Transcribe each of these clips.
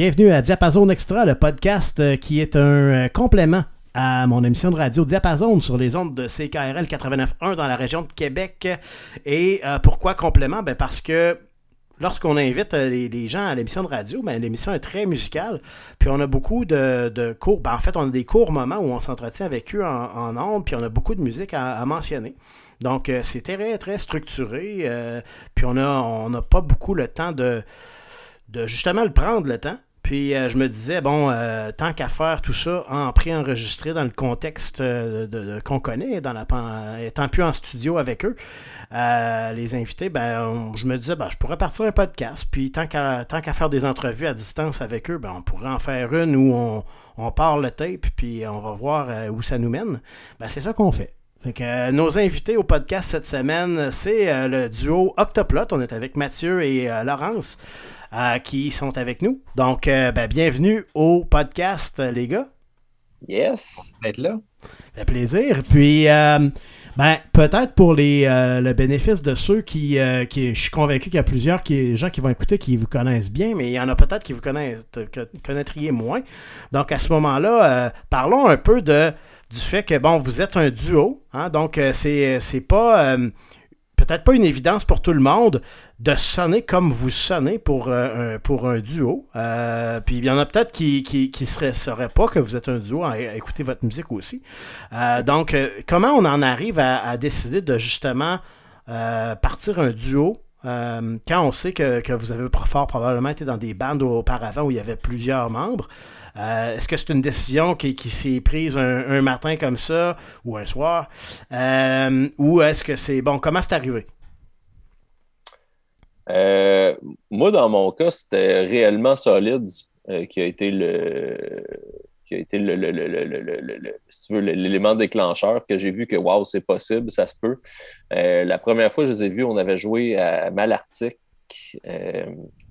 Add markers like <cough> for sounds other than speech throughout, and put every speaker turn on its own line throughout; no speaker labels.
bienvenue à Diapason Extra, le podcast euh, qui est un euh, complément à mon émission de radio Diapason sur les ondes de CKRL 89.1 dans la région de Québec. Et euh, pourquoi complément? Ben parce que lorsqu'on invite les, gens à l'émission de radio, ben l'émission est très musicale. Puis on a beaucoup de, cours. Ben en fait, on a des courts moments où on s'entretient avec eux en, en ondes, puis on a beaucoup de musique à, mentionner. Donc c'est très, très structuré. puis on n'a on a pas beaucoup le temps de de justement le prendre le temps. Puis euh, je me disais, bon, euh, tant qu'à faire tout ça en pré-enregistré dans le contexte euh, qu'on connaît, dans la, étant plus en studio avec eux, les invités, ben, je me disais, ben, je pourrais partir un podcast. Puis tant qu'à, tant qu'à faire des entrevues à distance avec eux, ben, on pourrait en faire une où on, on part le tape, puis on va voir où ça nous mène. Ben, c'est ça qu'on fait. nos invités au podcast cette semaine, c'est le duo Octoplot. On est avec Mathieu et Laurence. Euh, qui sont avec nous. Donc, euh, ben, bienvenue au podcast, les gars.
Yes, d'être là.
Ça fait plaisir. Puis, euh, ben, peut-être pour les, le bénéfice de ceux qui, qui, Je suis convaincu qu'il y a plusieurs qui, gens qui vont écouter qui vous connaissent bien, mais il y en a peut-être qui vous connaissent, connaîtriez moins. Donc, à ce moment-là, parlons un peu de, du fait que, bon, vous êtes un duo. Hein, donc, c'est, c'est pas peut-être pas une évidence pour tout le monde de sonner comme vous sonnez pour, euh, un, pour un duo. Euh, puis il y en a peut-être qui qui, seraient, sauraient pas que vous êtes un duo à, écouter votre musique aussi. Euh, donc, comment on en arrive à, décider de justement partir un duo quand on sait que, que, vous avez fort probablement été dans des bandes auparavant où il y avait plusieurs membres? Est-ce que c'est une décision qui, s'est prise un, matin comme ça ou un soir? ou est-ce que c'est... Bon, comment c'est arrivé?
Euh, moi, dans mon cas, c'était réellement solide euh, qui a été le qui a été le, l'élément déclencheur que j'ai vu que waouh, c'est possible, ça se peut. Euh, la première fois que je les ai vus, on avait joué à Malartic.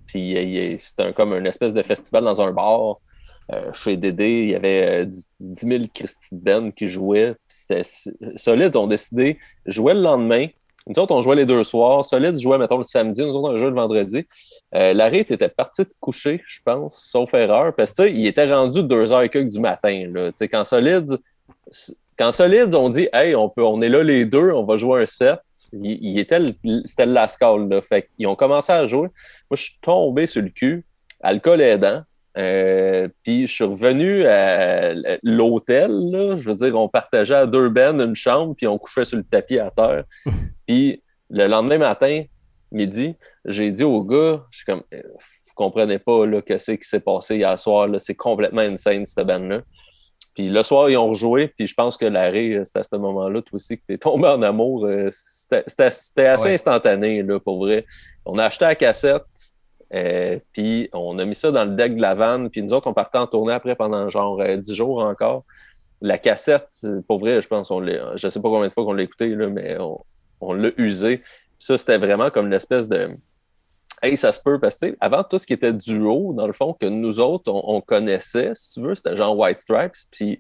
puis c'était comme une espèce de festival dans un bar. Chez Dédé, il y avait 10, 000 Christy Ben qui jouaient. C'était solide. On décidé de jouer le lendemain. Nous autres, on jouait les deux soirs. Solide jouait, mettons, le samedi. Nous autres, on jouait le vendredi. Euh, Larry était parti de coucher, je pense, sauf erreur. Parce que, il était rendu deux heures et quelques du matin. Quand Solide, quand on dit, hey, on, peut, on est là les deux, on va jouer un set. C'était le last ils ont commencé à jouer. Moi, je suis tombé sur le cul, alcool aidant. Euh, puis je suis revenu à l'hôtel, je veux dire, on partageait à deux bennes une chambre, puis on couchait sur le tapis à terre. <laughs> puis le lendemain matin, midi, j'ai dit au gars, je suis comme, euh, vous comprenez pas là, que c'est qui s'est passé hier soir, c'est complètement insane cette bande-là. Puis le soir, ils ont rejoué, puis je pense que l'arrêt, euh, c'était à ce moment-là, toi aussi, que tu es tombé en amour. C'était assez instantané, là, pour vrai. On a acheté la cassette, euh, puis on a mis ça dans le deck de la vanne. Puis nous autres, on partait en tournée après pendant genre euh, dix jours encore. La cassette, pour vrai, je pense, on je ne sais pas combien de fois qu'on l'a écouté, là, mais on, l'a usé. ça, c'était vraiment comme une espèce de. Hey, ça se peut, parce que avant tout ce qui était duo, dans le fond, que nous autres, on, connaissait, si tu veux, c'était genre White Stripes. Puis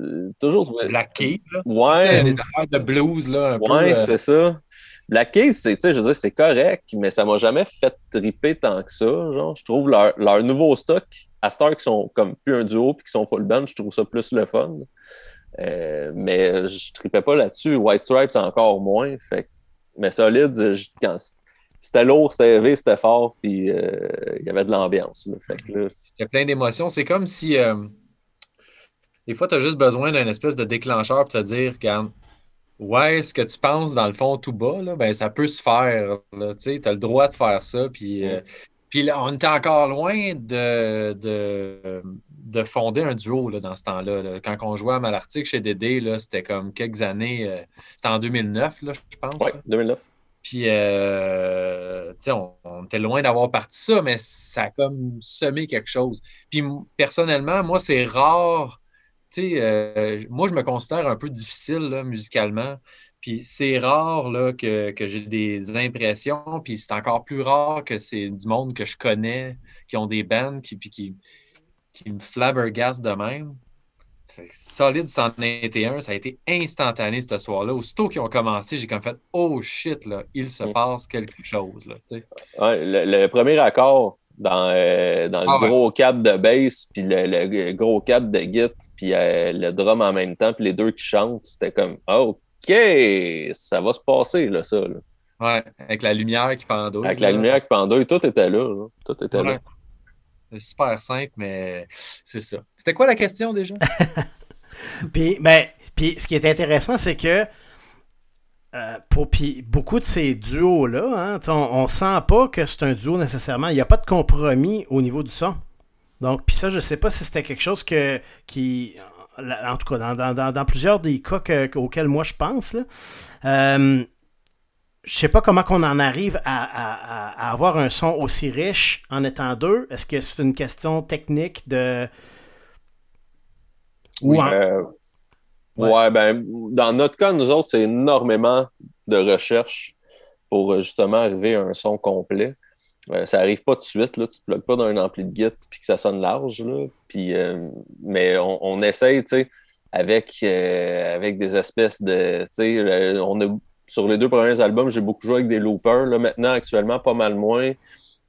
euh, toujours. Black Key, là.
Ouais.
Les affaires de blues, là.
Un ouais, c'est ça. La case, c'est, je veux dire, c'est correct, mais ça m'a jamais fait triper tant que ça. Genre, je trouve leur, leur nouveau stock, à Star qui sont comme plus un duo puis qui sont full band, je trouve ça plus le fun. Euh, mais je tripais pas là-dessus. White Stripes, encore moins. Fait, mais solide, quand c'était lourd, c'était élevé, c'était fort, puis euh, il y avait de l'ambiance.
C'était plein d'émotions. C'est comme si euh, des fois, tu as juste besoin d'un espèce de déclencheur pour te dire, regarde, Ouais, ce que tu penses dans le fond tout bas, là, ben, ça peut se faire. Tu as le droit de faire ça. Puis, euh, puis on était encore loin de, de, fonder un duo là, dans ce temps-là. Quand on jouait à Malartic chez Dédé, c'était comme quelques années. Euh, c'était en 2009, là, je pense.
Oui, 2009.
Puis, euh, on, on, était loin d'avoir parti ça, mais ça a comme semé quelque chose. Puis, personnellement, moi, c'est rare euh, moi, je me considère un peu difficile musicalement. Puis c'est rare là, que, j'ai des impressions, puis c'est encore plus rare que c'est du monde que je connais, qui ont des bands, qui, qui, qui me flabbergastent de même. solide 121, ça a été instantané ce soir-là. Aussitôt qu'ils ont commencé, j'ai comme fait Oh shit, là, il se passe quelque chose. Là,
le, premier accord, dans, euh, dans le
Ah ouais.
gros cap de bass, puis le, le gros cap de git, puis euh, le drum en même temps, puis les deux qui chantent. C'était comme, OK, ça va se passer, là, ça. là.
Ouais, avec la lumière qui pendouille.
Avec la lumière qui pendouille, tout était là. là. Tout était
Ouais.
là.
C'est super simple, mais c'est ça. C'était quoi la question déjà? <laughs>
Puis, ben, puis ce qui est intéressant, c'est que euh, pour puis beaucoup de ces duos-là, hein, on, on sent pas que c'est un duo nécessairement. Il n'y a pas de compromis au niveau du son. Donc, puis ça, je sais pas si c'était quelque chose que qui. En tout cas, dans, dans- dans- dans plusieurs des cas que- auxquels moi je pense, là, euh, je sais pas comment qu'on en arrive à, à- à- à avoir un son aussi riche en étant deux. Est-ce que c'est une question technique de. Ou en-
Euh,
Ouais.
ouais. ben, dans notre cas, nous autres, c'est énormément de recherche pour euh, justement arriver à un son complet. Euh, ça arrive pas tout de suite, là. tu te plugues pas dans un ampli de git puis que ça sonne large. Là. Euh, mais on, essaye, tu sais, avec, avec des espèces de. on a, sur les deux premiers albums, j'ai beaucoup joué avec des loopers. Là, maintenant, actuellement, pas mal moins.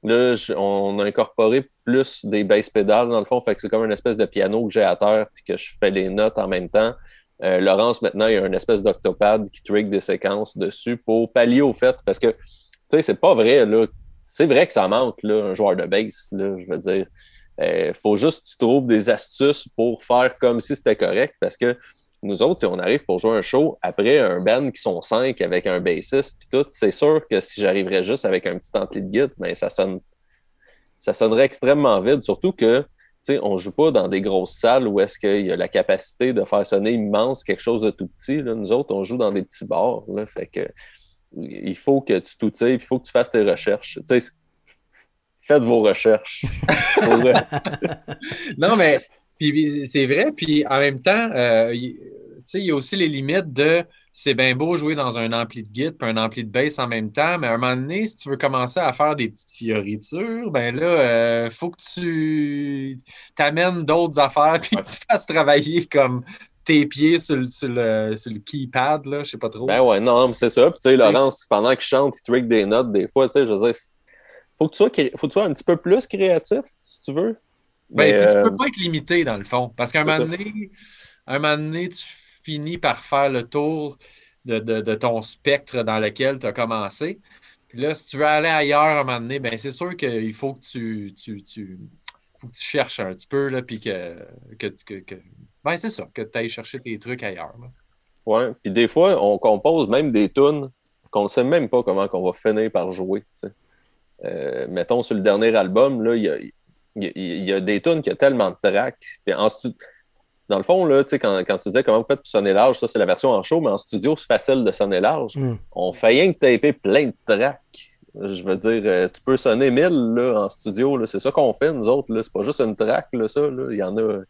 Là, on a incorporé plus des basses pédales, dans le fond. Fait que c'est comme une espèce de piano que j'ai à terre puis que je fais les notes en même temps. Euh, Laurence, maintenant, il y a une espèce d'octopad qui trick des séquences dessus pour pallier au fait. Parce que, tu sais, c'est pas vrai, là. C'est vrai que ça manque, là, un joueur de bass, là, je veux dire. Il faut juste que tu trouves des astuces pour faire comme si c'était correct. Parce que nous autres, si on arrive pour jouer un show après un band qui sont cinq avec un bassiste puis tout, c'est sûr que si j'arriverais juste avec un petit ampli de guide, ben ça sonne ça sonnerait extrêmement vide, surtout que sais, on joue pas dans des grosses salles où est-ce qu'il y a la capacité de faire sonner immense quelque chose de tout petit. là. Nous autres, on joue dans des petits bars. Là, fait que il faut que tu t'outilles, il faut que tu fasses tes recherches. Faites vos recherches. <laughs>
Non, mais c'est vrai. Puis en même temps, euh, il y a aussi les limites de c'est bien beau jouer dans un ampli de git puis un ampli de bass en même temps, mais à un moment donné, si tu veux commencer à faire des petites fioritures, ben là, il faut que tu t'amènes d'autres affaires <laughs> puis que tu fasses travailler comme tes pieds sur le, sur le, sur le keypad, là, je sais pas trop.
Ben ouais, non, mais c'est ça. Puis tu sais, Laurence, pendant qu'il chante, il trick des notes des fois, tu sais, je veux dire, faut que tu sois, faut que tu sois un petit peu plus créatif, si tu veux.
Ben,
Mais,
si
euh,
tu peux pas être limité, dans le fond. Parce qu'à un moment donné, un moment donné, tu finis par faire le tour de, de- ton spectre dans lequel tu as commencé. Puis là, si tu veux aller ailleurs à un moment donné, ben c'est sûr qu'il faut que tu, tu, tu- que tu cherches un petit peu, là, puis que, que, que, ben c'est ça, que tu ailles chercher tes trucs ailleurs. là.
Ouais. Puis des fois, on compose même des tunes qu'on ne sait même pas comment qu'on va finir par jouer. Euh, mettons sur le dernier album, il y a, y y a des tunes qui ont tellement de tracks. Puis en Dans le fond, là, tu sais, quand, quand tu disais comment vous faites pour sonner large, ça c'est la version en show, mais en studio, c'est facile de sonner large.
Hmm.
On fait rien que taper plein de tracks. Je veux dire, euh, tu peux sonner 1000 là, en studio. là. C'est ça qu'on fait, nous autres. là. C'est pas juste une track, là, ça. là. Il y en a.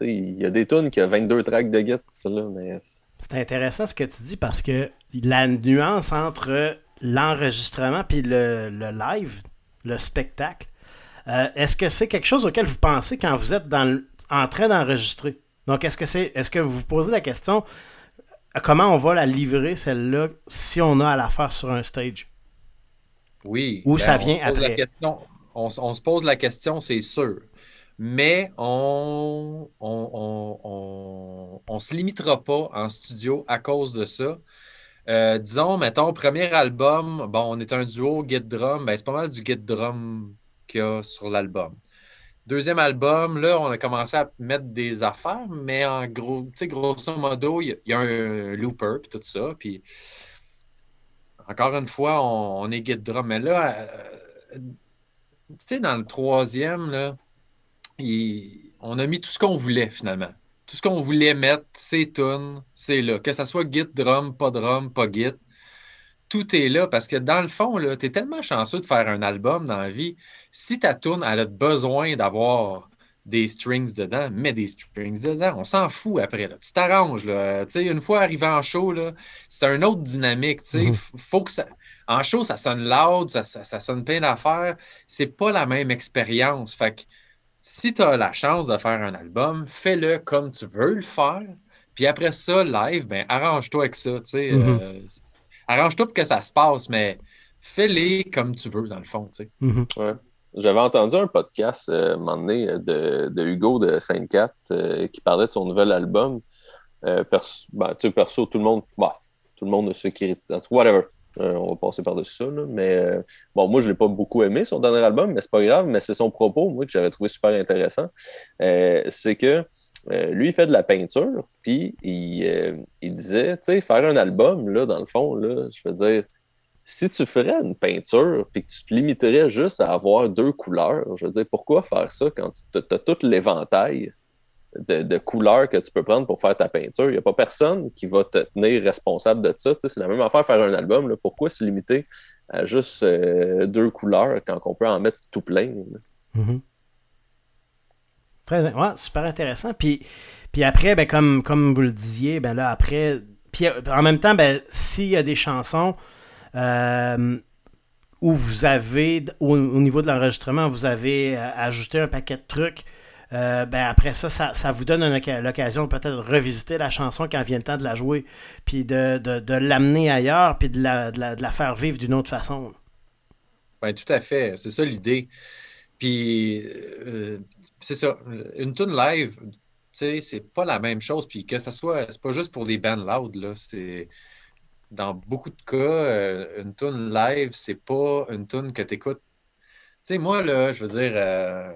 Il y a des tunes qui ont 22 tracks de là, mais
C'est intéressant ce que tu dis parce que la nuance entre l'enregistrement puis le, le live, le spectacle, euh, est-ce que c'est quelque chose auquel vous pensez quand vous êtes dans le- en train d'enregistrer? Donc, est-ce que c'est est-ce que vous vous posez la question euh, comment on va la livrer, celle-là, si on a à la faire sur un stage?
Oui.
Ou ça
on
vient
se pose la
après?
question- on, on se pose la question, c'est sûr. Mais on on, on, on, on se limitera pas en studio à cause de ça. Euh, disons, mettons, premier album, bon, on est un duo Git Drum, ben, c'est pas mal du Git Drum qu'il y a sur l'album. Deuxième album, là, on a commencé à mettre des affaires, mais en gros, grosso modo, il y, a- un looper, puis tout ça, puis encore une fois, on, est Git Drum. Mais là, euh, tu sais, dans le troisième, là, on a mis tout ce qu'on voulait finalement. Tout ce qu'on voulait mettre, c'est tunes, c'est là. Que ça soit Git Drum, pas Drum, pas Git. Tout est là parce que dans le fond, tu es tellement chanceux de faire un album dans la vie. Si ta tune elle a besoin d'avoir des strings dedans, mets des strings dedans. On s'en fout après. Là. Tu t'arranges. là. Sais, Une fois arrivé en show, c'est une autre dynamique.
Mhm.
Faut que ça... En show, ça sonne loud, ça, ça- ça sonne plein d'affaires. C'est pas la même expérience. Fait que si tu as la chance de faire un album, fais-le comme tu veux le faire. Puis après ça, live, ben arrange-toi avec ça.
Mhm.
Euh, arrange-toi pour que ça se passe, mais fais-les comme tu veux, dans le fond. tu sais.
Mhm.
J'avais entendu un podcast euh, un moment donné de, de Hugo de Sainte-Cat euh, qui parlait de son nouvel album. Euh, perso, ben, tu sais, perso, tout le monde, bah, tout le monde ne se critique. Whatever. Euh, on va passer par-dessus ça. Là. Mais euh, bon, moi, je ne l'ai pas beaucoup aimé, son dernier album, mais c'est pas grave. Mais c'est son propos, moi, que j'avais trouvé super intéressant. Euh, c'est que lui, il fait de la peinture, puis il, il disait, tu sais, faire un album, là, dans le fond, là, je veux dire, si tu ferais une peinture puis que tu te limiterais juste à avoir deux couleurs, je veux dire, pourquoi faire ça quand tu as tout l'éventail de, couleurs que tu peux prendre pour faire ta peinture? Il n'y a pas personne qui va te tenir responsable de ça. c'est la même affaire faire un album. Là. Pourquoi se limiter à juste euh, deux couleurs quand on peut en mettre tout plein?
Mm -hmm. Super intéressant. Puis, puis après, ben, comme, comme vous le disiez, ben là, après, puis en même temps, ben, s'il y a des chansons euh, où vous avez, au, au niveau de l'enregistrement, vous avez euh, ajouté un paquet de trucs. Euh, ben après ça, ça, vous donne l'occasion peut-être de revisiter la chanson quand vient le temps de la jouer, puis de, de, l'amener ailleurs, puis de la, de la, de la faire vivre d'une autre façon.
Ben, tout à fait, c'est ça l'idée. Puis, euh, c'est ça, une tune live, tu sais, c'est pas la même chose. Puis que ça soit, c'est pas juste pour des bands loud, là, c'est dans beaucoup de cas, euh, une tune live, c'est pas une tune que tu écoutes. Tu sais, moi, là, je veux dire, euh,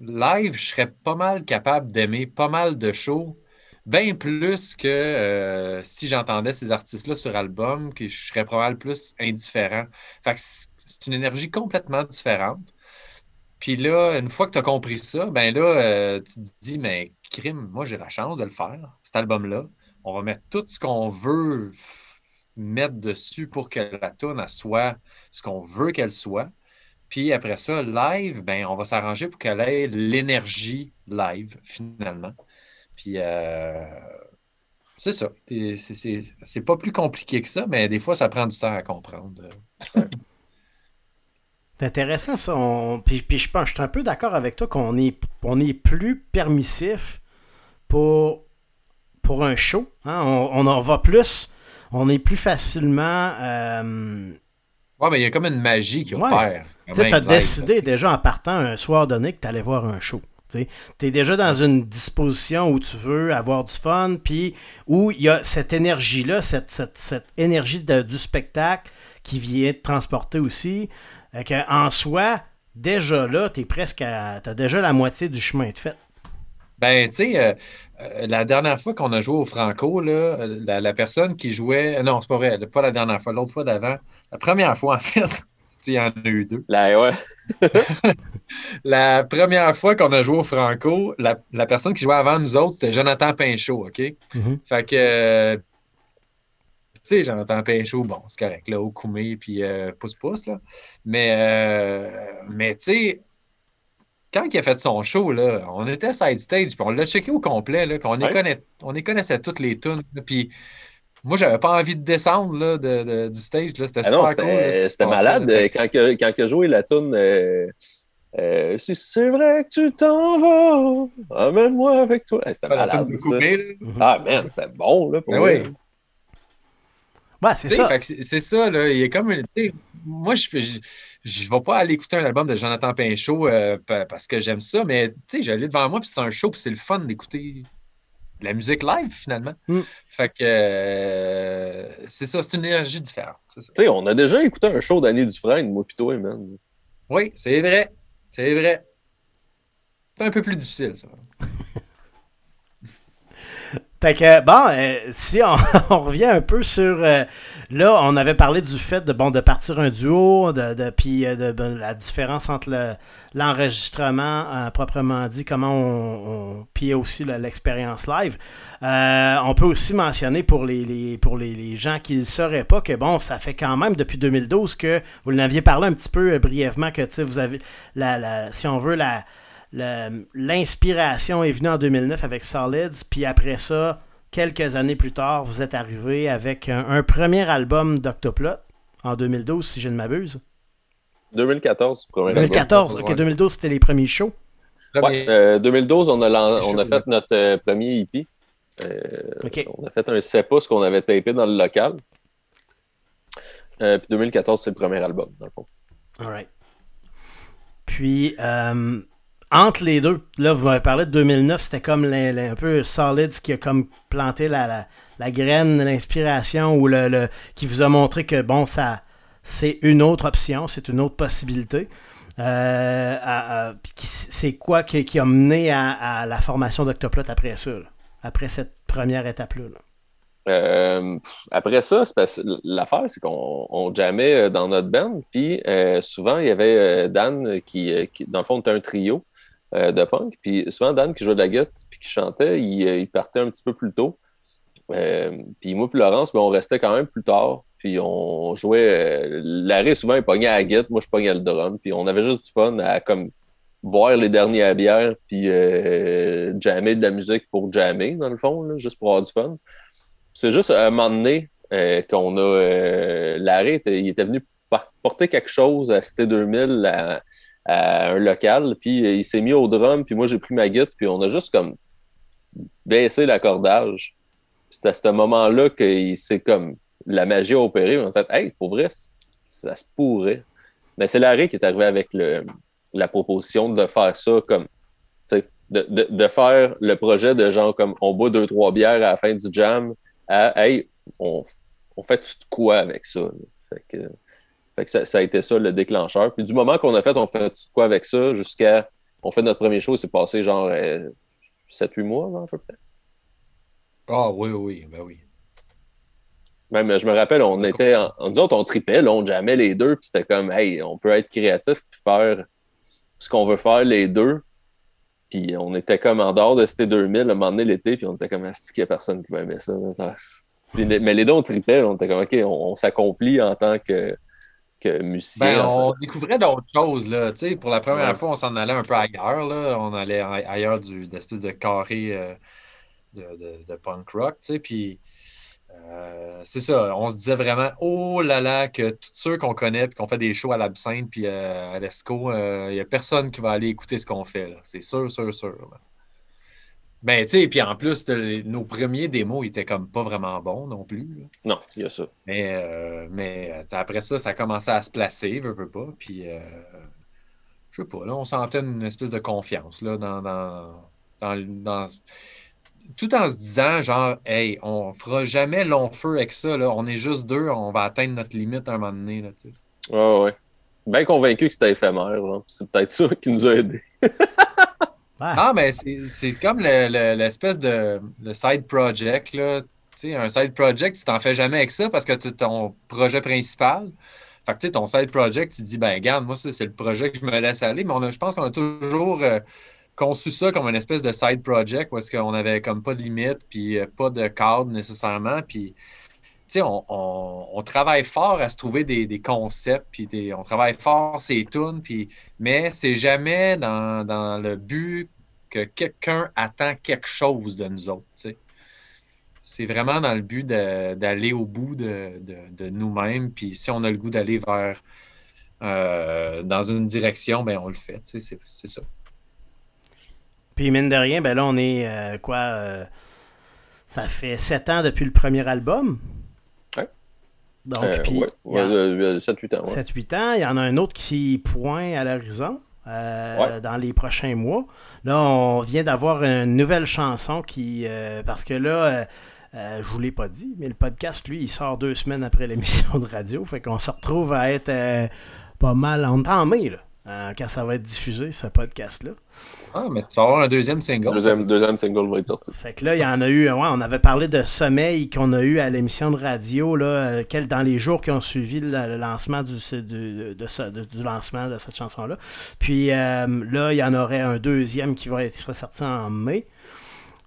live, je serais pas mal capable d'aimer pas mal de shows, bien plus que si j'entendais ces artistes-là sur album, que je serais probablement plus indifférent. Fait que c'est une énergie complètement différente. Puis là, une fois que tu as compris ça, ben là, euh, tu te dis, mais crime, moi j'ai la chance de le faire, cet album-là. On va mettre tout ce qu'on veut mettre dessus pour que la tune soit ce qu'on veut qu'elle soit. Puis après ça, live, ben, on va s'arranger pour qu'elle ait l'énergie live, finalement. Puis euh, c'est ça. C'est pas plus compliqué que ça, mais des fois, ça prend du temps à comprendre.
C'est intéressant ça. On... Puis, puis, je pense, je suis un peu d'accord avec toi qu'on est, on est plus permissif pour, pour un show. Hein? On, on, en va plus. On est plus facilement. Euh...
Ouais, mais il y a comme une magie qui opère.
Tu as décidé déjà en partant un soir donné que tu allais voir un show. Tu es déjà dans une disposition où tu veux avoir du fun, puis où il y a cette énergie-là, cette, cette, cette, énergie de, du spectacle qui vient te transporter aussi. Que, en soi, déjà là, tu es presque à. Tu as déjà la moitié du chemin de fait.
Ben, tu sais, euh, euh, la dernière fois qu'on a joué au Franco, là, la, la, personne qui jouait. Non, c'est pas vrai, pas la dernière fois, l'autre fois d'avant. La première fois, en fait, <laughs> il y en a eu deux.
Là, ouais. <laughs>
la première fois qu'on a joué au Franco, la, la, personne qui jouait avant nous autres, c'était Jonathan Pinchot, OK?
Mm -hmm.
Fait que, sais, Jonathan Pinchot, bon, c'est correct, là, au Koumé, puis euh, pouce-pouce, là. Mais, euh, mais tu sais, quand il a fait son show, là, on était side stage, puis on l'a checké au complet, là, puis on, ouais. connaît, on y connaissait toutes les tunes, puis moi, j'avais pas envie de descendre là, de, de, du stage. C'était
ah super cool. C'était malade là, quand, que, quand que joué la tune. Euh, euh, si c'est vrai que tu t'en vas, amène-moi avec toi. C'était malade.
Coupé,
ah, man, c'était bon. Là, pour
ben oui.
Ouais, c'est ça.
C'est ça, là. Il y a comme une. Moi, je ne vais pas aller écouter un album de Jonathan Pinchot euh, parce que j'aime ça, mais tu sais, j'allais devant moi, puis c'est un show, puis c'est le fun d'écouter la musique live finalement.
Mm.
Fait que euh, c'est ça, c'est une énergie différente.
Tu sais, on a déjà écouté un show d'Annie Dufresne, moi toi, man.
Oui, c'est vrai. C'est vrai. C'est un peu plus difficile, ça.
Fait que, bon, euh, si on, <laughs> on, revient un peu sur... Euh, là, on avait parlé du fait de, bon, de partir un duo, de, de puis de, de, la différence entre le, l'enregistrement euh, proprement dit, comment on, on puis aussi l'expérience live. Euh, on peut aussi mentionner pour les, les pour les, gens qui ne sauraient pas que bon, ça fait quand même depuis 2012 que vous l'aviez parlé un petit peu euh, brièvement que vous avez la, la, si on veut la l'inspiration est venue en 2009 avec Solids, puis après ça, quelques années plus tard, vous êtes arrivé avec un, un premier album d'Octoplot en 2012, si je ne m'abuse.
2014.
2014, ok, 2012, c'était les premiers shows.
Ouais, euh, 2012, on a, on a fait notre euh, premier EP. Euh,
okay.
On a fait un 7 pouces qu'on avait tapé dans le local. Euh, puis 2014, c'est le premier album, dans le fond.
All right. Puis, entre les deux, là, vous m'avez parlé de 2009, c'était comme un peu Solids qui a comme planté la, la, graine, l'inspiration, ou le, qui vous a montré que, bon, ça c'est une autre option, c'est une autre possibilité. Euh, c'est quoi qui, a mené à, la formation d'Octoplot après ça, après cette première étape-là?
Euh, après ça, l'affaire, c'est qu'on on jammait euh, dans notre band, puis souvent, il y avait Dan qui, dans le fond, était un trio de punk, puis souvent, Dan qui jouait de la guitare, puis qui chantait, il, partait un petit peu plus tôt. puis moi puis Laurence, ben, on restait quand même plus tard. Puis on jouait. Euh, Larry, souvent, il pognait à la guitare, moi, je pognais le drum. Puis on avait juste du fun à boire les dernières bières, puis euh, jammer de la musique pour jammer, dans le fond, juste pour avoir du fun. C'est juste à un moment donné euh, qu'on a. Larry, il était venu porter quelque chose à Cité 2000 à, un local, puis il s'est mis au drum, puis moi, j'ai pris ma guitare, puis on a juste comme baissé l'accordage. C'est à ce moment-là qu'il s'est comme la magie a opéré. En fait, hey, pour vrai, ça se pourrait. Mais c'est Larry qui est arrivé avec la proposition de faire ça comme, de, de, de, faire le projet de genre comme on boit deux, trois bières à la fin du jam à, hey, on, on fait tout quoi avec ça? Fait que, fait que ça, a été ça le déclencheur. Puis du moment qu'on a fait on fait tout quoi avec ça jusqu'à on fait notre premier show, c'est passé genre 7-8 euh, mois, à peu près.
Ah oui, oui, ben oui.
Même, je me rappelle, on était, en, on, autres, on tripait, là, on jamais les deux, puis c'était comme, hey, on peut être créatif puis faire ce qu'on veut faire les deux. Puis on était comme en dehors de Cité 2000, à un moment donné l'été, puis on était comme, est-ce qu'il n'y a personne qui va aimer ça? mais les deux, on tripait, on était comme, OK, on, s'accomplit en tant que, que musicien.
Ben, on découvrait d'autres choses, là. Pour la première fois, on s'en allait un peu ailleurs, là. On allait ailleurs du, d'espèce de carré euh, de, de, de, punk rock, puis euh, c'est ça, on se disait vraiment, oh là là, que tous ceux qu'on connaît, puis qu'on fait des shows à l'Absinthe, puis euh, à l'ESCO, il n'y a personne qui va aller écouter ce qu'on fait. C'est sûr, sûr, sûr. Ben, tu sais, puis en plus, nos premiers démos étaient comme pas vraiment bons non plus.
Non, il y a ça.
Mais, mais après ça, ça a commencé à se placer, veux, veux pas, puis je sais pas, là, on sentait une espèce de confiance là, dans, dans, dans tout en se disant, genre, hey, on fera jamais long feu avec ça, là. on est juste deux, on va atteindre notre limite à un moment donné. Là,
ouais, ouais. Bien convaincu que c'était éphémère. C'est peut-être ça qui nous a aidés. <laughs>
Ah, mais c'est comme l'espèce de le side project. Là. sais, un side project, tu t'en fais jamais avec ça parce que c'est ton projet principal. Fait que ton side project, tu dis, ben, regarde, moi, c'est le projet que je me laisse aller. Mais je pense qu'on a toujours. Euh, conçu ça comme une espèce de side project est-ce qu'on avait comme pas de limite, puis euh, pas de cadre nécessairement. Puis, on, travaille fort à se trouver des, concepts, puis on travaille fort ces tunes, puis, mais c'est jamais dans, le but que quelqu'un attend quelque chose de nous autres. C'est vraiment dans le but d'aller au bout de, nous-mêmes, puis si on a le goût d'aller vers euh, dans une direction, ben on le fait, sais, c'est ça.
Puis mine de rien, ben là, on est euh, quoi euh, Ça fait sept ans depuis le premier album.
Ouais. Donc, euh, puis. 7-8 ans. 7-8
ans. Il y en a un autre qui pointe à l'horizon. dans les prochains mois. Là, on vient d'avoir une nouvelle chanson qui. parce que là, je vous l'ai pas dit, mais le podcast, lui, il sort deux semaines après l'émission de radio. Fait qu'on se retrouve à être pas mal en temps mai, là, quand ça va être diffusé, ce podcast-là.
Ah, mais tu vas avoir un deuxième single.
Deuxième, deuxième single va être sorti.
Fait que là, il y en a eu, ouais, on avait parlé de sommeil qu'on a eu à l'émission de radio, là, euh, quel, dans les jours qui ont suivi le, lancement du, de, du lancement de cette chanson-là. Puis euh, là, il y en aurait un deuxième qui va être sorti en mai.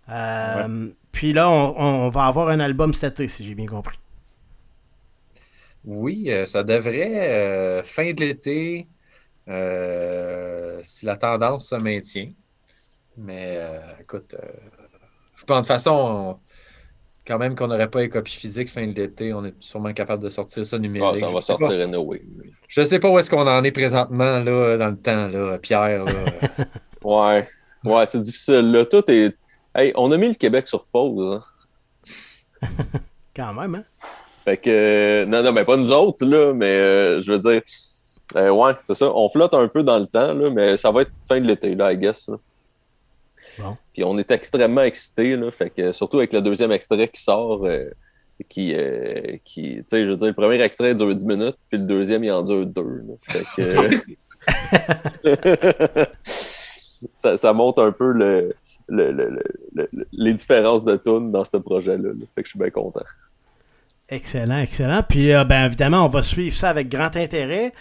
Euh, puis là, on, va avoir un album cet été, si j'ai bien compris.
Oui, ça devrait fin de l'été, euh, si la tendance se maintient. Mais euh, écoute, euh, je pense de toute façon, quand même qu'on n'aurait pas les copies physiques fin de l'été, on est sûrement capable de sortir ça numérique.
ça va sortir anyway.
Je ne sais pas où est-ce qu'on en est présentement là, dans le temps, là, Pierre. <laughs>
ouais, ouais c'est difficile. Là. Tout est. Hey, on a mis le Québec sur pause.
Hein. <laughs> quand même, hein?
Fait que. non, non, mais pas nous autres, là, mais je veux dire Euh, ouais, c'est ça. On flotte un peu dans le temps, là, mais ça va être fin de l'été, là, I guess. Puis on est extrêmement excités, là, fait que, surtout avec le deuxième extrait qui sort, euh, qui, euh, qui tu sais, je veux dire, le premier extrait dure 10 minutes, puis le deuxième, il en dure 2. Fait que, <laughs> <laughs> ça, ça, montre un peu le, le, le, les différences de tunes dans ce projet-là. Fait que je suis bien content.
Excellent, excellent. Puis, euh, ben, évidemment, on va suivre ça avec grand intérêt.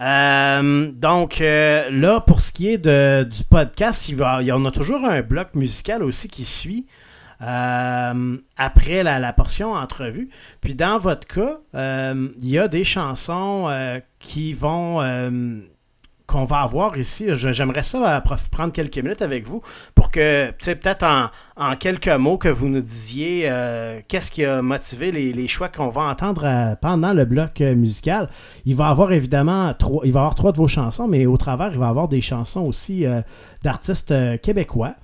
Euh, donc, euh, là, pour ce qui est du podcast, il, y en a toujours un bloc musical aussi qui suit. après la, la, portion entrevue. Puis dans votre cas, il y a des chansons qui vont qu'on va avoir ici. J'aimerais ça euh, prendre quelques minutes avec vous pour que, tu sais, peut-être en, quelques mots, que vous nous disiez euh, qu'est-ce qui a motivé les, choix qu'on va entendre euh, pendant le bloc musical. Il va avoir évidemment trois, il va avoir trois de vos chansons, mais au travers, il va avoir des chansons aussi d'artistes québécois.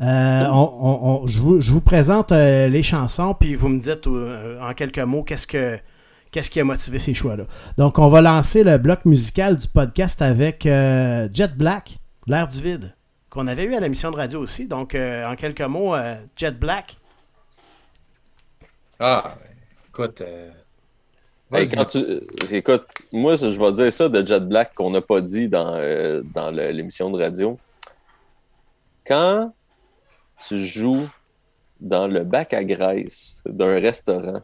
je, vous, je, vous, présente les chansons, puis vous me dites en quelques mots qu'est-ce que qu'est-ce qui a motivé ces choix-là. Donc, on va lancer le bloc musical du podcast avec euh, Jet Black, L'air du vide, qu'on avait eu à la mission de radio aussi. Donc, euh, en quelques mots, euh, Jet Black.
Ah, écoute. écoute, moi, je vais dire ça de Jet Black qu'on n'a pas dit dans, dans l'émission de radio. Quand tu joues dans le bac à graisse d'un restaurant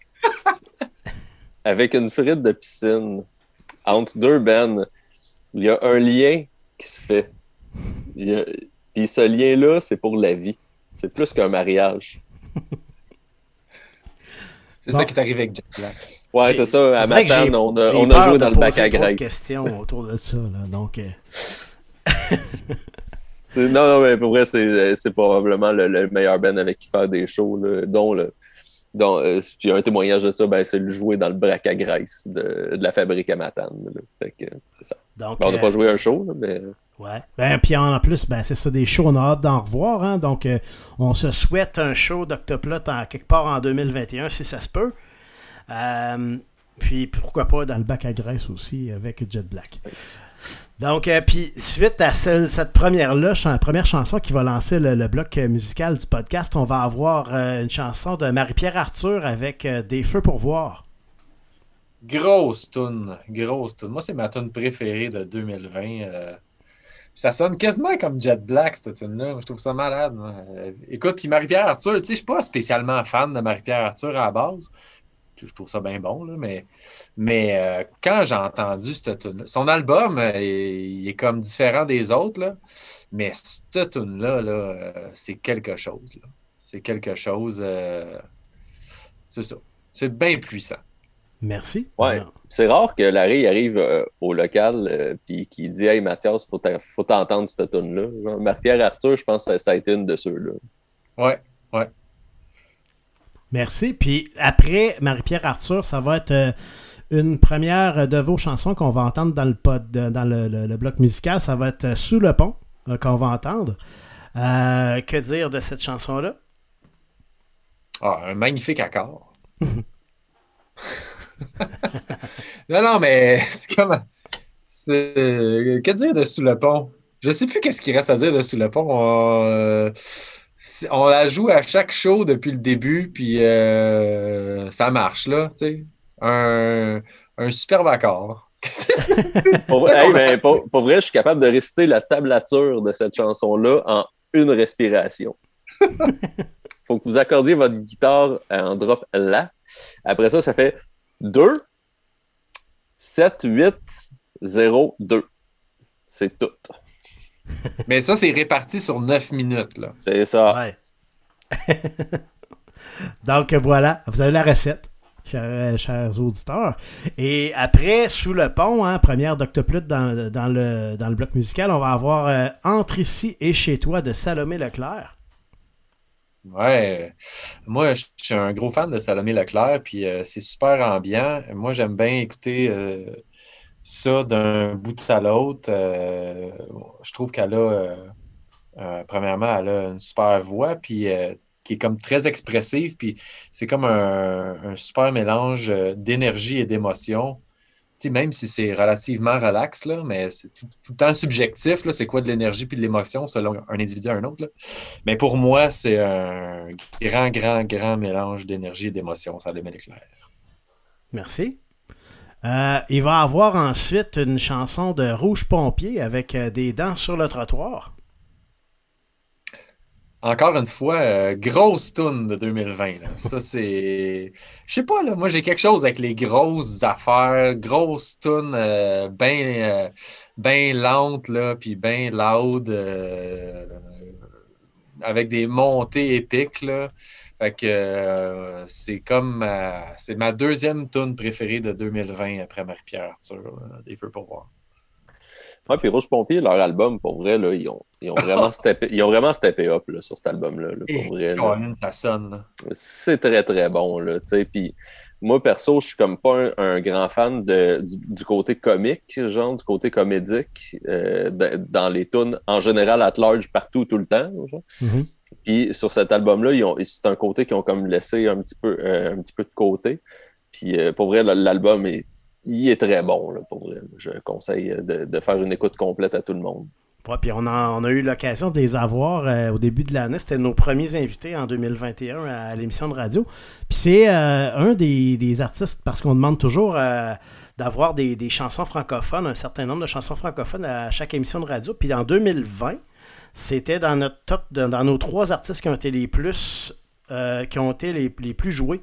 avec une frite de piscine entre deux bennes, il y a un lien qui se fait. Puis ce lien-là, c'est pour la vie. C'est plus qu'un mariage.
c'est ça qui est arrivé avec Jack Black.
Ouais, c'est ça. À matin, on a, on a joué dans le bac à graisse.
question autour de ça. Là. Donc, euh,
non, non, mais pour vrai, c'est probablement le, meilleur band avec qui faire des shows, dont le, donc, euh, puis un témoignage de ça, ben, c'est le jouer dans le braque à graisse de, la fabrique à Matane. Fait que c'est ça. Ben, on n'a pas euh, joué un show, mais.
Ouais. Ben, puis en plus, ben, c'est ça, des shows, on a hâte d'en revoir. Hein? Donc, euh, on se souhaite un show d'Octoplot en, quelque part en 2021, si ça se peut. puis pourquoi pas dans le bac à graisse aussi avec Jet Black. Donc, euh, puis suite à cette première-là, première chanson qui va lancer le, bloc musical du podcast, on va avoir euh, une chanson de Marie-Pierre Arthur avec euh, Des feux pour voir.
Grosse tune, grosse tune. Moi, c'est ma tune préférée de 2020. ça sonne quasiment comme Jet Black, cette tune-là. Je trouve ça malade. Écoute, puis Marie-Pierre Arthur, tu sais, je suis pas spécialement fan de Marie-Pierre Arthur à la base je trouve ça bien bon, là, mais, mais euh, quand j'ai entendu cette tune son album, euh, il est comme différent des autres, là, mais cette tune-là, là, euh, c'est quelque chose. C'est quelque chose. c'est ça. C'est bien puissant.
Merci.
Ouais. C'est rare que Larry arrive au local et qu'il dit Hey Mathias, faut faut t'entendre cette tune-là. Marc-Pierre Arthur, je pense que ça a été une de ceux-là.
Ouais, ouais.
Merci. Puis après Marie-Pierre Arthur, ça va être euh, une première de vos chansons qu'on va entendre dans le pod, dans le, bloc musical. Ça va être euh, Sous le pont euh, qu'on va entendre. que dire de cette chanson-là?
Ah, un magnifique accord. <laughs> non, non, mais c'est comme. Que dire de Sous le pont? Je sais plus qu'est-ce qu'il reste à dire de Sous le pont on la joue à chaque show depuis le début, puis euh, ça marche, là, tu sais. Un, un superbe accord. <laughs> <laughs>
pour, vrai, pour, vrai, je suis capable de réciter la tablature de cette chanson-là en une respiration. <laughs> faut que vous accordiez votre guitare en drop là. Après ça, ça fait 2, 7, 8, 0, 2. C'est tout. <laughs>
Mais ça, c'est réparti sur 9 minutes. là.
C'est ça.
Ouais. <laughs> Donc voilà, vous avez la recette, chers, chers, auditeurs. Et après, sous le pont, hein, première d'Octoplot dans, dans, le, dans le bloc musical, on va avoir euh, Entre ici et chez toi de Salomé Leclerc.
Ouais, moi je suis un gros fan de Salomé Leclerc, puis euh, c'est super ambiant. Moi j'aime bien écouter euh, ça d'un bout à l'autre, euh, je trouve qu'elle a, euh, euh, premièrement, elle a une super voix, puis qui est comme très expressive, puis c'est comme un, super mélange d'énergie et d'émotion. même si c'est relativement relax, là, mais c'est tout, le temps subjectif, c'est quoi de l'énergie puis de l'émotion selon un individu à un autre. Mais pour moi, c'est un grand, grand, grand mélange d'énergie et d'émotion. Ça les met clair.
Merci. Euh, il va avoir ensuite une chanson de Rouge Pompier avec euh, des dents sur le trottoir.
Encore une fois, euh, grosse tune de 2020. Ça, c'est. Je sais pas, là, moi, j'ai quelque chose avec les grosses affaires, grosses tunes bien ben là, puis bien loud, avec des montées épiques. Là. Fait que euh, c'est comme c'est ma deuxième tune préférée de 2020 après Marie-Pierre Arthur, des feux pour voir.
Ouais, puis Rouge Pompier, leur album, pour vrai, là, ils, ont, ils, ont vraiment <laughs> steppé, ils ont vraiment steppé up là, sur cet album-là. pour vrai,
ça sonne.
C'est très, très bon. Là, puis moi, perso, je suis comme pas un, grand fan de, du, côté comique, genre, du côté comédique, euh, dans les tunes en général, at large, partout, tout le temps. Genre. Mm-hmm. Puis sur cet album-là, c'est un côté qu'ils ont comme laissé un petit peu, euh, un petit peu de côté. Puis euh, pour vrai, l'album est, il est très bon. pour vrai. Je conseille de, faire une écoute complète à tout le monde.
Ouais, puis on a, on a eu l'occasion de les avoir euh, au début de l'année. C'était nos premiers invités en 2021 à, l'émission de radio. Puis c'est un des, des, artistes, parce qu'on demande toujours d'avoir des, des, chansons francophones, un certain nombre de chansons francophones à chaque émission de radio. Puis en 2020, c'était dans notre top, dans, nos trois artistes qui ont été les plus, euh, qui ont été les, plus joués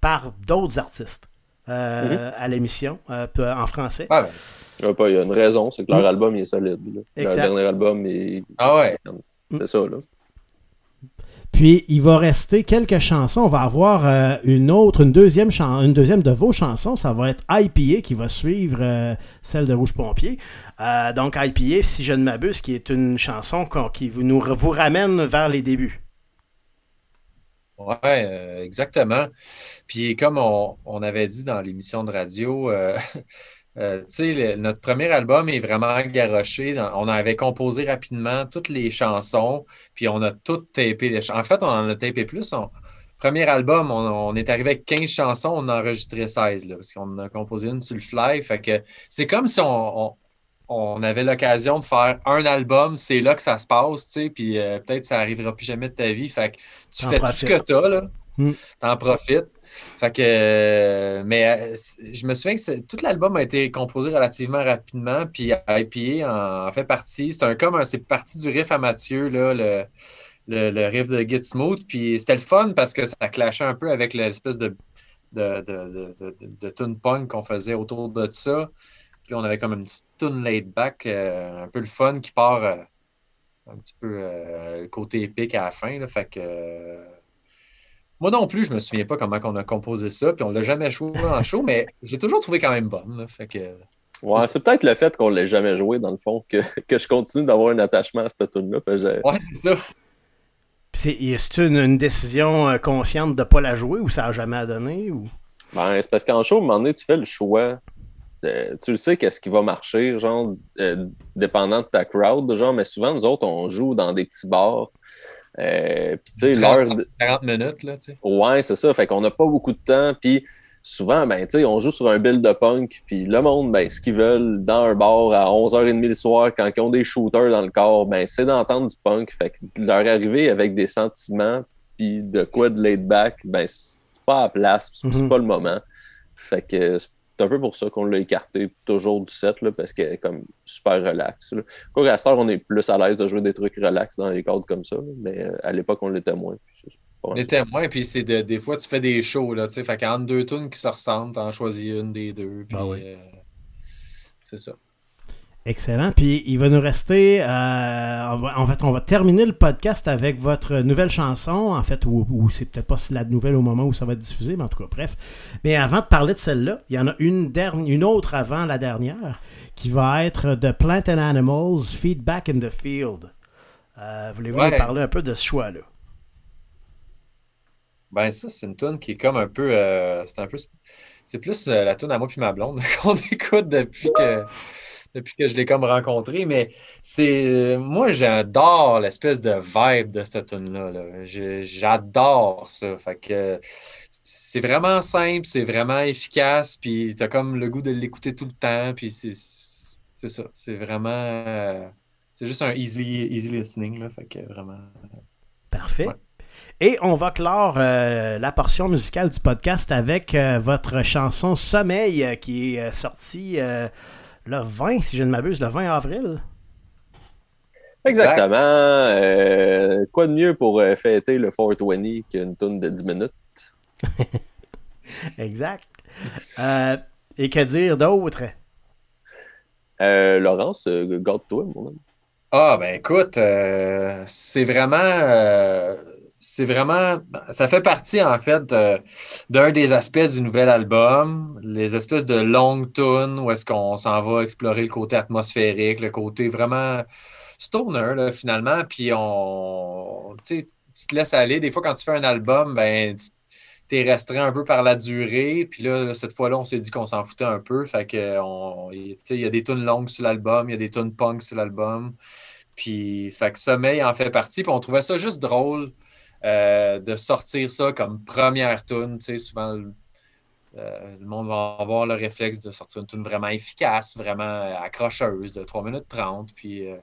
par d'autres artistes euh, mhm. à l'émission euh, en français.
Ah Il y a une raison, c'est que leur mhm. album est solide. Leur dernier album est.
Ah ouais.
C'est ça, là.
Puis il va rester quelques chansons. On va avoir euh, une autre, une deuxième, une deuxième de vos chansons. Ça va être IPA qui va suivre euh, celle de Rouge Pompier. Euh, donc IPA, si je ne m'abuse, qui est une chanson qui vous, nous, vous ramène vers les débuts.
Oui, exactement. Puis comme on, on, avait dit dans l'émission de radio, Euh, <laughs> notre premier album est vraiment garoché. On avait composé rapidement toutes les chansons, puis on a tout tapé. Les en fait, on en a tapé plus. Premier album, on, est arrivé avec 15 chansons, on a enregistré 16, parce qu'on a composé une sur le fly. Fait que c'est comme si on, avait l'occasion de faire un album, c'est là que ça se passe, puis euh, peut-être ça n'arrivera plus jamais de ta vie. Fait que tu fais tout ce que tu as, là. Hmm. T'en profites. Fait que, euh, mais euh, je me souviens que tout l'album a été composé relativement rapidement, puis IPA en, fait partie. C'est un comme c'est parti du riff à Mathieu, là, le, le, riff de Get Smooth. Puis c'était le fun parce que ça clashait un peu avec l'espèce de, de, de, de, tune punk qu'on faisait autour de ça. Puis on avait comme une petite tune laid back, euh, un peu le fun qui part un petit peu côté épique à la fin. Là, fait que moi non plus, je me souviens pas comment on a composé ça, puis on l'a jamais joué en show, mais j'ai toujours trouvé quand même bonne. fait que...
Ouais, c'est peut-être le fait qu'on ne l'ait jamais joué, dans le fond, <laughs> que, je continue d'avoir un attachement à cette tune-là.
Ouais, c'est ça.
C'est une, une décision euh, consciente de ne pas la jouer ou ça n'a jamais donné? Ou...
Ben, c'est parce qu'en show, à un moment donné, tu fais le choix. Tu le sais qu'est-ce qui va marcher, genre, euh, dépendant de ta crowd, genre, mais souvent, nous autres, on joue dans des petits bars. Euh, puis, tu sais, l'heure.
40 minutes, là, tu sais.
Ouais, c'est ça. Fait qu'on n'a pas beaucoup de temps. Puis, souvent, ben, tu sais, on joue sur un build de punk. Puis, le monde, ben, ce qu'ils veulent dans un bar à 11h30 le soir, quand ils ont des shooters dans le corps, ben, c'est d'entendre du punk. Fait que leur arriver avec des sentiments, puis de quoi de laid back, ben, c'est pas à place. C'est mm-hmm. pas le moment. Fait que c'est un peu pour ça qu'on l'a écarté toujours du set, là, parce qu'elle est comme super relax. Quoi qu'à ce on est plus à l'aise de jouer des trucs relax dans les cadres comme ça, mais euh, à l'époque, on l'était moins.
On l'était moins, puis c'est des fois, tu fais des shows, là, tu sais, fait qu'entre deux tunes qui se ressemblent, t'en choisis une des deux, puis ah euh, c'est ça.
Excellent. Puis il va nous rester. Euh, en fait, on va terminer le podcast avec votre nouvelle chanson. En fait, ou, c'est peut-être pas la nouvelle au moment où ça va être diffusé, mais en tout cas, bref. Mais avant de parler de celle-là, il y en a une, dernière, une autre avant la dernière qui va être The Plant and Animals Feedback in the Field. Euh, voulez-vous nous parler un peu de ce choix-là?
Ben, ça, c'est une tune qui est comme un peu. Euh, c'est un peu. C'est plus la tune à moi puis ma blonde <laughs> qu'on écoute depuis que depuis que je l'ai comme rencontré, mais c'est moi j'adore l'espèce de vibe de cette tune-là. J'adore ça. Fait que c'est vraiment simple, c'est vraiment efficace, puis tu as comme le goût de l'écouter tout le temps, puis c'est ça. C'est vraiment. Euh, c'est juste un easy, easy listening, là. Fait que vraiment.
Parfait. Et on va clore euh, la portion musicale du podcast avec euh, votre chanson Sommeil qui est sortie le 20, si je ne m'abuse, le 20 avril.
Exactement. quoi de mieux pour fêter le 420 qu'une tune de 10 minutes? <laughs>
exact. Euh, et que dire d'autre?
Euh, Laurence, euh, garde-toi, mon ami.
Ah, ben écoute, c'est vraiment. C'est vraiment. Ça fait partie, en fait, d'un des aspects du nouvel album, les espèces de longues tunes où est-ce qu'on s'en va explorer le côté atmosphérique, le côté vraiment stoner, finalement. Puis on. Tu te laisses aller. Des fois, quand tu fais un album, ben, tu tu es restreint un peu par la durée. Puis là, cette fois-là, on s'est dit qu'on s'en foutait un peu. Fait que il y a des tunes longues sur l'album, il y a des tunes punk sur l'album. Puis, fait que Sommeil en fait partie. Puis on trouvait ça juste drôle euh, de sortir ça comme première tune. souvent, euh, le monde va avoir le réflexe de sortir une tune vraiment efficace, vraiment accrocheuse, de 3 minutes 30. Puis. Euh,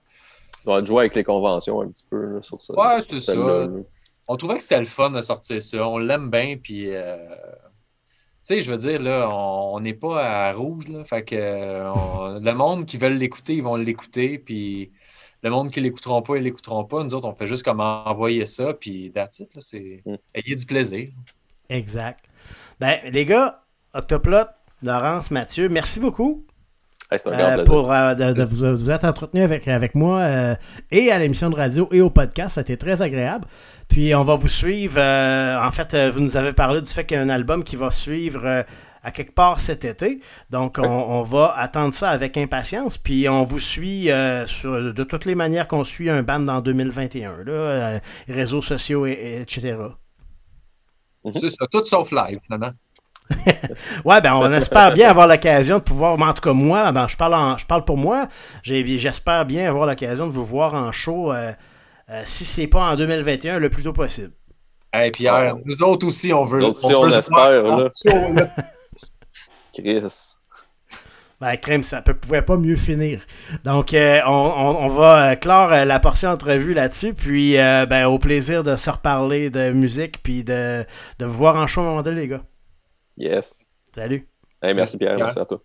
on va jouer avec les conventions un petit peu sur ça.
Ouais, c'est ça on trouvait que c'était le fun de sortir ça. On l'aime bien, puis. Euh, tu sais, je veux dire, là, on n'est pas à rouge, là. Fait que le monde qui veut l'écouter, ils vont l'écouter, puis le monde qui l'écouteront pas, ils l'écouteront pas. Nous autres, on fait juste comme envoyer ça, puis that's it, là, c'est... Mm. Ayez du plaisir.
Exact. Ben, les gars, Octoplot, Laurence, Mathieu, merci beaucoup.
Euh,
pour euh, de, vous, être entretenu avec, avec moi euh, et à l'émission de radio et au podcast. Ça a été très agréable. Puis on va vous suivre. en fait, vous nous avez parlé du fait qu'il y a un album qui va suivre à quelque part cet été. Donc, on, va attendre ça avec impatience. Puis, on vous suit sur, de toutes les manières qu'on suit un band en 2021, là, réseaux sociaux, et, etc.
C'est ça, tout sauf live, finalement. <laughs>
ouais, ben on espère bien avoir l'occasion de pouvoir, en tout cas moi, ben, je, parle je parle pour moi, j'espère bien avoir l'occasion de vous voir en show, euh, euh, si c'est pas en 2021, le plus tôt possible.
Hey Pierre, nous autres aussi, on veut.
Nous autres aussi, on, espère. Là. Chris.
Ben, crème, ça ne pouvait pas mieux finir. Donc, euh, on, va clore la portion entrevue là-dessus. Puis, ben, au plaisir de se reparler de musique. Puis de, de vous voir en show un moment donné, les gars.
Yes.
Salut.
merci, merci Pierre, merci à toi.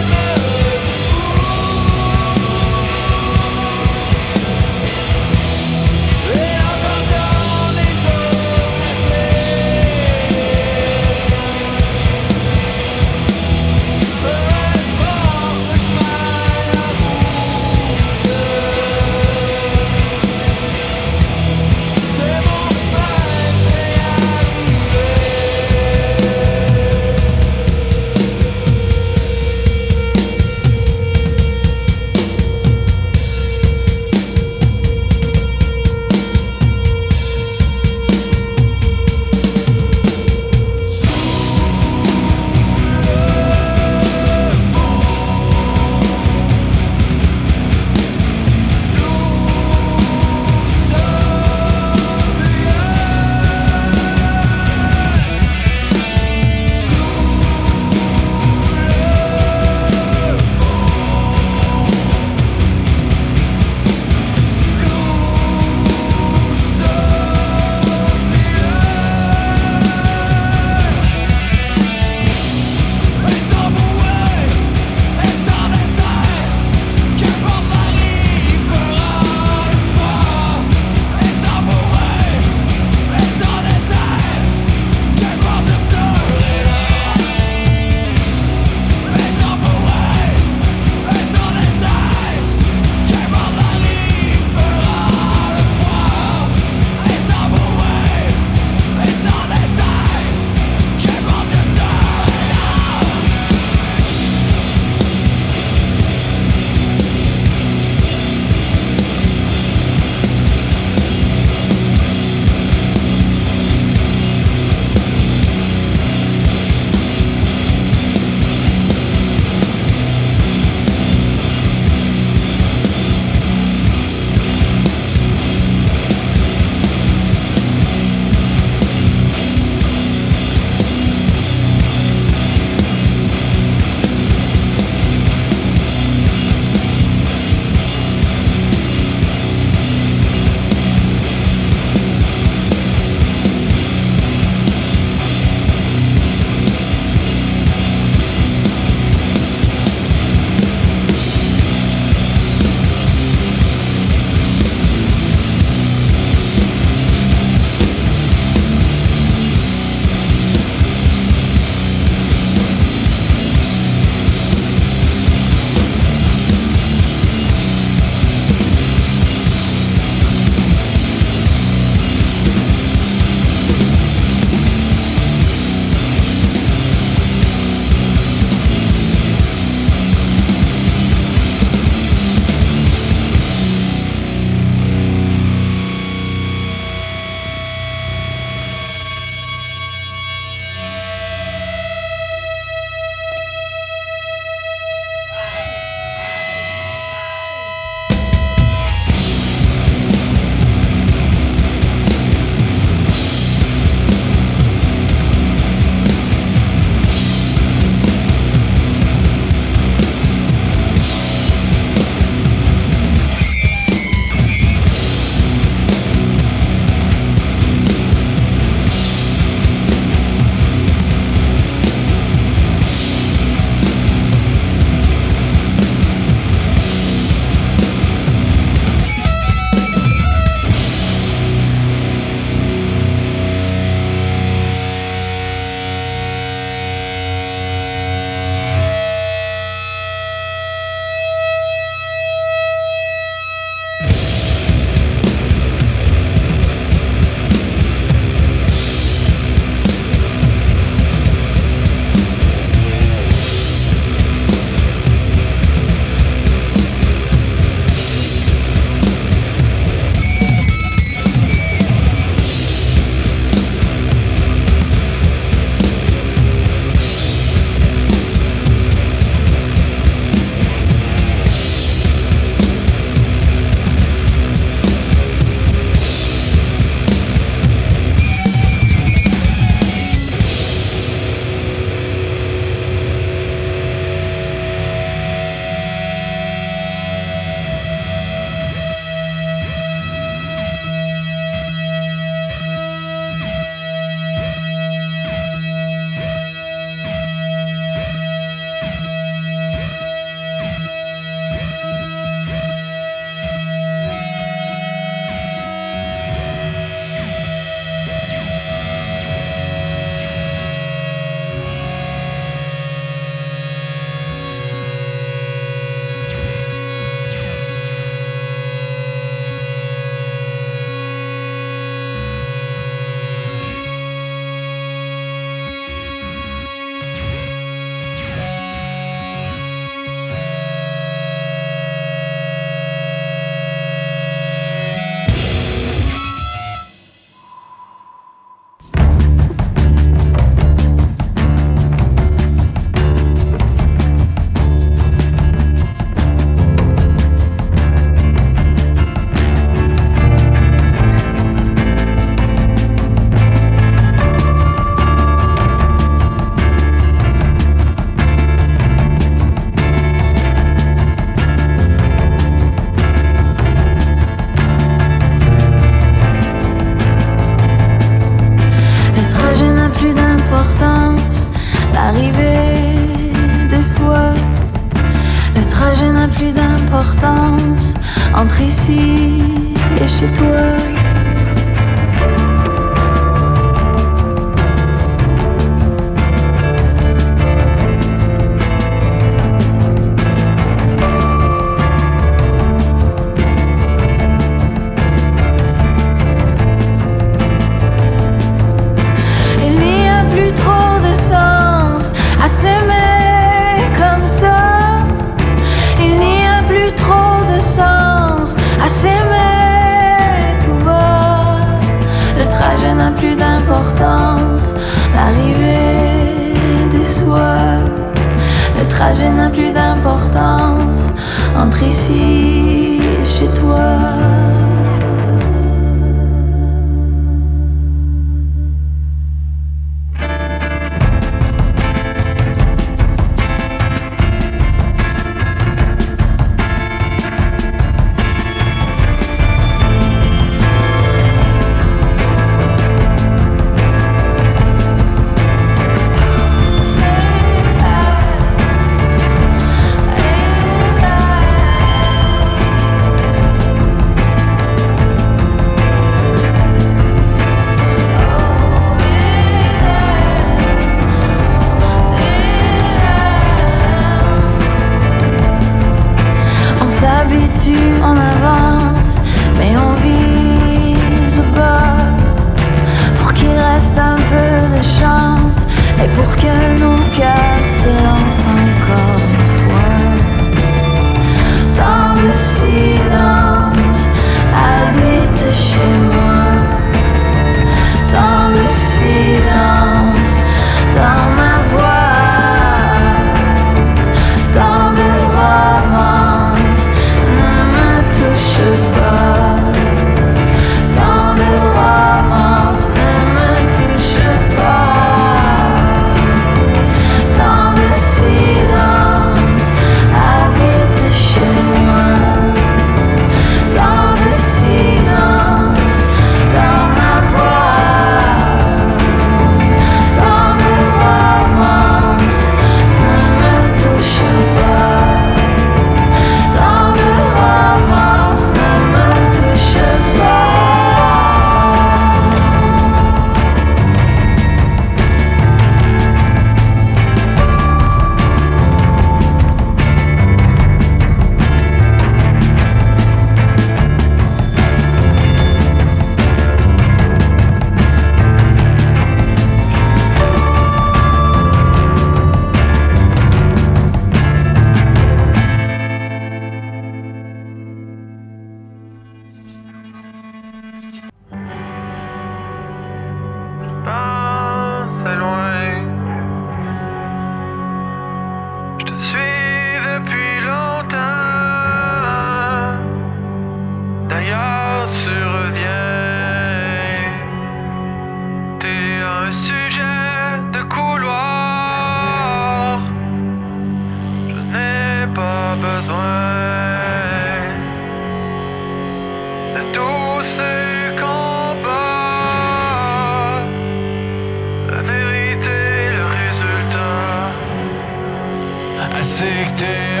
ansikte